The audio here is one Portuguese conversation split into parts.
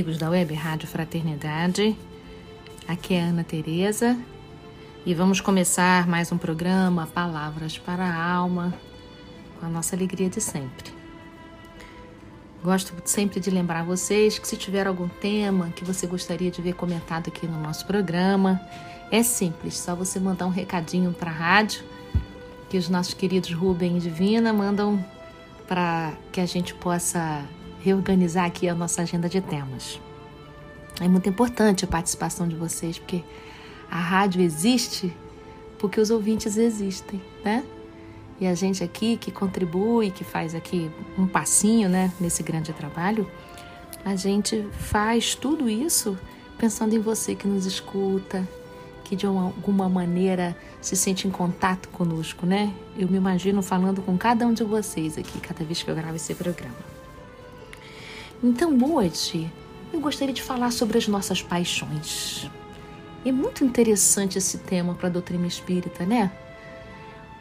Amigos da Web Rádio Fraternidade. Aqui é Ana Tereza e vamos começar mais um programa Palavras para a Alma com a nossa alegria de sempre. Gosto sempre de lembrar vocês que se tiver algum tema que você gostaria de ver comentado aqui no nosso programa, é simples, só você mandar um recadinho para a rádio que os nossos queridos Rubem e Divina mandam para que a gente possa reorganizar aqui a nossa agenda de temas. É muito importante a participação de vocês, porque a rádio existe porque os ouvintes existem, né? E a gente aqui que contribui, que faz aqui um passinho, né, nesse grande trabalho, a gente faz tudo isso pensando em você que nos escuta, que de uma, alguma maneira se sente em contato conosco, né? Eu me imagino falando com cada um de vocês aqui, cada vez que eu gravo esse programa. Então, hoje, eu gostaria de falar sobre as nossas paixões. É muito interessante esse tema para a doutrina espírita, né?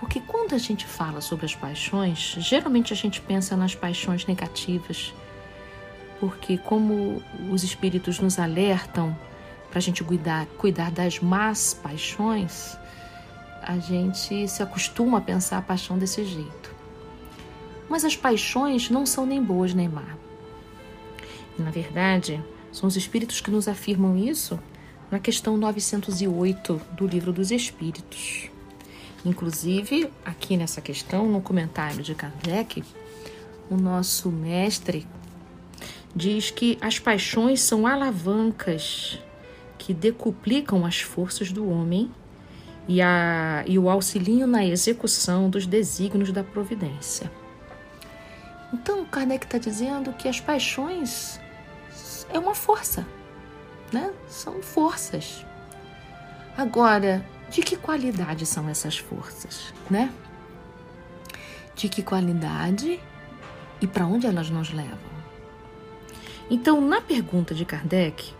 Porque quando a gente fala sobre as paixões, geralmente a gente pensa nas paixões negativas. Porque, como os espíritos nos alertam para a gente cuidar, cuidar das más paixões, a gente se acostuma a pensar a paixão desse jeito. Mas as paixões não são nem boas nem más. Na verdade, são os espíritos que nos afirmam isso na questão 908 do Livro dos Espíritos. Inclusive, aqui nessa questão, no comentário de Kardec, o nosso mestre diz que as paixões são alavancas que decuplicam as forças do homem e, a, e o auxiliam na execução dos desígnios da providência. Então, Kardec está dizendo que as paixões é uma força, né? São forças. Agora, de que qualidade são essas forças, né? De que qualidade e para onde elas nos levam? Então, na pergunta de Kardec,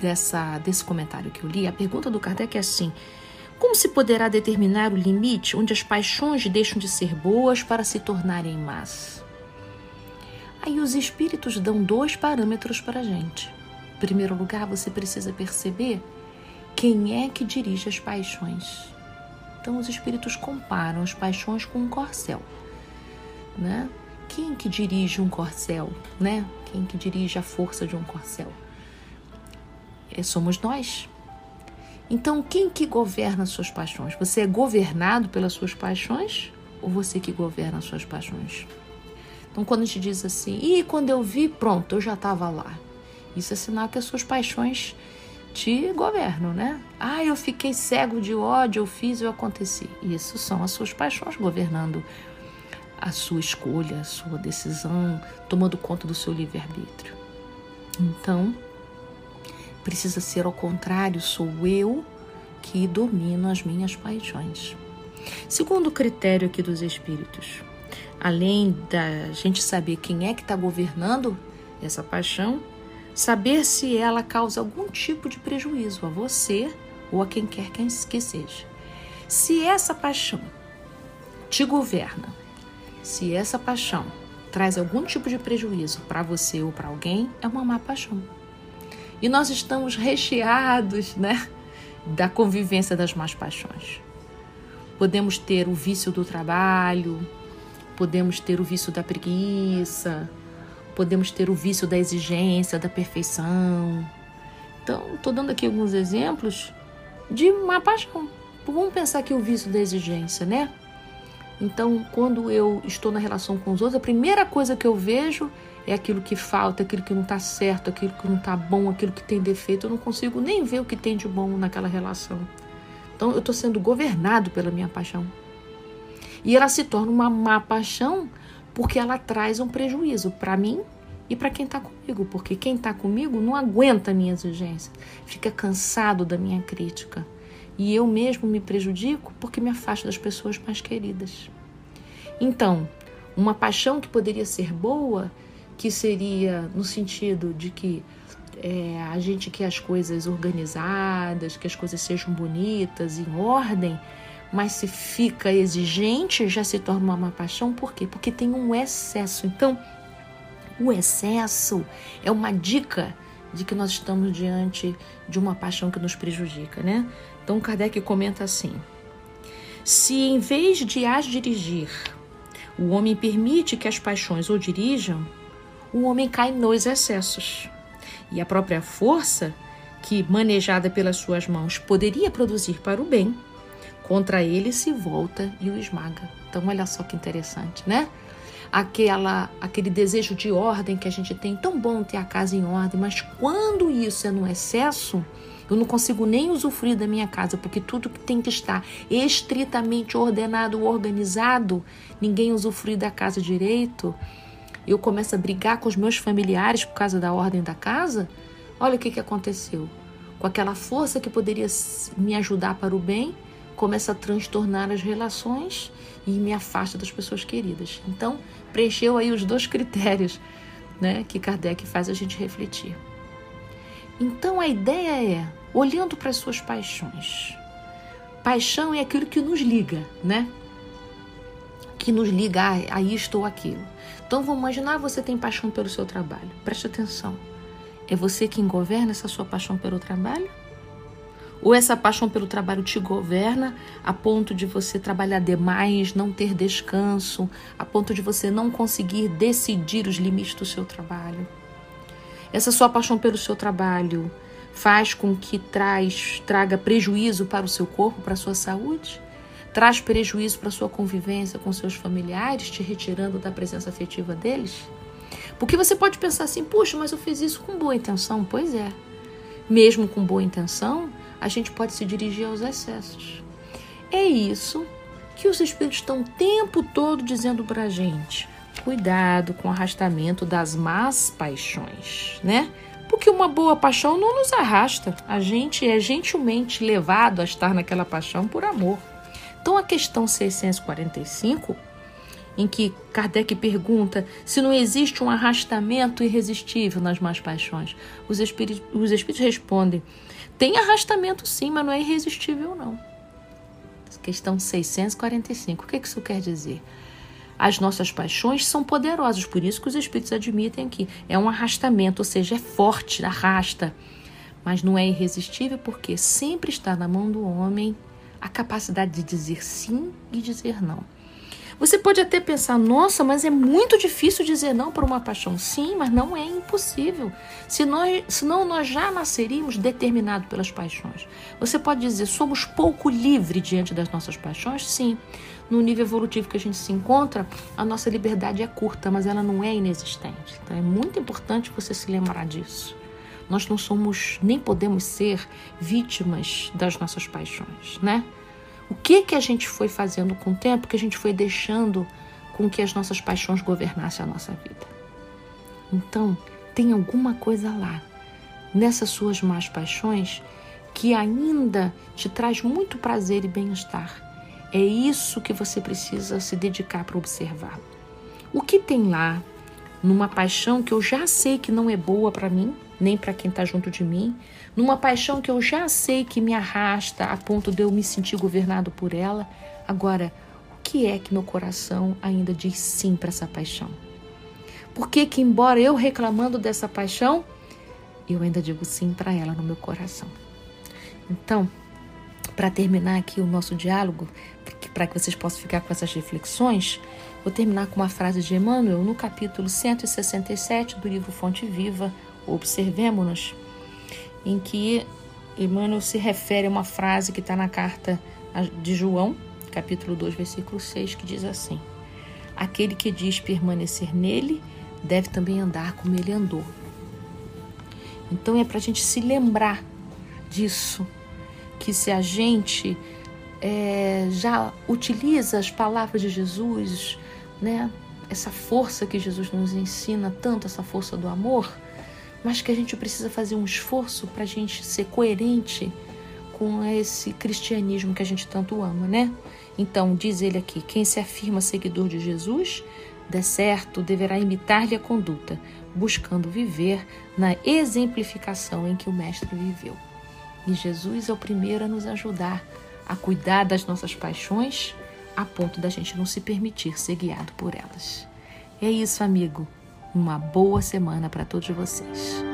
dessa, desse comentário que eu li, a pergunta do Kardec é assim: como se poderá determinar o limite onde as paixões deixam de ser boas para se tornarem más? Aí os espíritos dão dois parâmetros para a gente. Em primeiro lugar, você precisa perceber quem é que dirige as paixões. Então, os espíritos comparam as paixões com um corcel, né? Quem que dirige um corcel, né? Quem que dirige a força de um corcel? É, somos nós. Então, quem que governa as suas paixões? Você é governado pelas suas paixões ou você que governa as suas paixões? Então, quando a gente diz assim, e quando eu vi, pronto, eu já estava lá. Isso é sinal que as suas paixões te governam, né? Ah, eu fiquei cego de ódio, eu fiz, eu aconteci. Isso são as suas paixões governando a sua escolha, a sua decisão, tomando conta do seu livre-arbítrio. Então, precisa ser ao contrário, sou eu que domino as minhas paixões. Segundo critério aqui dos espíritos, além da gente saber quem é que está governando essa paixão, saber se ela causa algum tipo de prejuízo a você ou a quem quer que seja. Se essa paixão te governa, se essa paixão traz algum tipo de prejuízo para você ou para alguém, é uma má paixão. E nós estamos recheados, né, da convivência das más paixões. Podemos ter o vício do trabalho, podemos ter o vício da preguiça, podemos ter o vício da exigência, da perfeição. Então, estou dando aqui alguns exemplos de uma paixão. Vamos pensar aqui o vício da exigência, né? Então, quando eu estou na relação com os outros, a primeira coisa que eu vejo é aquilo que falta, aquilo que não está certo, aquilo que não está bom, aquilo que tem defeito. Eu não consigo nem ver o que tem de bom naquela relação. Então, eu estou sendo governado pela minha paixão. E ela se torna uma má paixão porque ela traz um prejuízo para mim e para quem está comigo. Porque quem está comigo não aguenta a minha exigência, fica cansado da minha crítica. E eu mesmo me prejudico porque me afasto das pessoas mais queridas. Então, uma paixão que poderia ser boa, que seria no sentido de que é, a gente quer as coisas organizadas, que as coisas sejam bonitas, em ordem, mas se fica exigente, já se torna uma paixão. Por quê? Porque tem um excesso. Então, o excesso é uma dica de que nós estamos diante de uma paixão que nos prejudica, né? Então Kardec comenta assim: se em vez de as dirigir, o homem permite que as paixões o dirijam, o homem cai nos excessos. E a própria força, que manejada pelas suas mãos poderia produzir para o bem, contra ele se volta e o esmaga. Então olha só que interessante, né? Aquela, aquele desejo de ordem que a gente tem, tão bom ter a casa em ordem, mas quando isso é no excesso, eu não consigo nem usufruir da minha casa, porque tudo que tem que estar estritamente ordenado, organizado, ninguém usufrui da casa direito. Eu começo a brigar com os meus familiares por causa da ordem da casa. Olha o que, que aconteceu. Com aquela força que poderia me ajudar para o bem, começa a transtornar as relações e me afasta das pessoas queridas. Então, preencheu aí os dois critérios né, que Kardec faz a gente refletir. Então a ideia é, olhando para as suas paixões. Paixão é aquilo que nos liga, né? Que nos liga a, a isto ou aquilo. Então vamos imaginar você tem paixão pelo seu trabalho. Preste atenção. É você quem governa essa sua paixão pelo trabalho? Ou essa paixão pelo trabalho te governa a ponto de você trabalhar demais, não ter descanso, a ponto de você não conseguir decidir os limites do seu trabalho? Essa sua paixão pelo seu trabalho faz com que traz, traga prejuízo para o seu corpo, para a sua saúde? Traz prejuízo para a sua convivência com seus familiares, te retirando da presença afetiva deles? Porque você pode pensar assim, puxa, mas eu fiz isso com boa intenção. Pois é. Mesmo com boa intenção, a gente pode se dirigir aos excessos. É isso que os espíritos estão o tempo todo dizendo para a gente cuidado com o arrastamento das más paixões, né? Porque uma boa paixão não nos arrasta, a gente é gentilmente levado a estar naquela paixão por amor. Então a questão 645, em que Kardec pergunta se não existe um arrastamento irresistível nas más paixões, os os espíritos respondem: tem arrastamento sim, mas não é irresistível não. Questão 645. O que isso quer dizer? As nossas paixões são poderosas, por isso que os espíritos admitem que é um arrastamento, ou seja, é forte, arrasta, mas não é irresistível porque sempre está na mão do homem a capacidade de dizer sim e dizer não. Você pode até pensar, nossa, mas é muito difícil dizer não para uma paixão. Sim, mas não é impossível. Se nós, senão nós já nasceríamos determinados pelas paixões. Você pode dizer, somos pouco livres diante das nossas paixões? Sim. No nível evolutivo que a gente se encontra, a nossa liberdade é curta, mas ela não é inexistente. Então é muito importante você se lembrar disso. Nós não somos, nem podemos ser vítimas das nossas paixões, né? O que que a gente foi fazendo com o tempo que a gente foi deixando com que as nossas paixões governassem a nossa vida? Então, tem alguma coisa lá, nessas suas más paixões, que ainda te traz muito prazer e bem-estar. É isso que você precisa se dedicar para observar. O que tem lá, numa paixão que eu já sei que não é boa para mim, nem para quem está junto de mim, numa paixão que eu já sei que me arrasta a ponto de eu me sentir governado por ela. Agora, o que é que meu coração ainda diz sim para essa paixão? Por que que embora eu reclamando dessa paixão, eu ainda digo sim para ela no meu coração? Então, para terminar aqui o nosso diálogo, para que vocês possam ficar com essas reflexões, vou terminar com uma frase de Emmanuel no capítulo 167 do livro Fonte Viva, Observemos-nos, em que Emmanuel se refere a uma frase que está na carta de João, capítulo 2, versículo 6, que diz assim: Aquele que diz permanecer nele deve também andar como ele andou. Então é para a gente se lembrar disso, que se a gente é, já utiliza as palavras de Jesus, né? Essa força que Jesus nos ensina tanto, essa força do amor, mas que a gente precisa fazer um esforço para a gente ser coerente com esse cristianismo que a gente tanto ama, né? Então, diz ele aqui: quem se afirma seguidor de Jesus, de certo, deverá imitar-lhe a conduta, buscando viver na exemplificação em que o Mestre viveu. E Jesus é o primeiro a nos ajudar a cuidar das nossas paixões a ponto da gente não se permitir ser guiado por elas. É isso, amigo. Uma boa semana para todos vocês.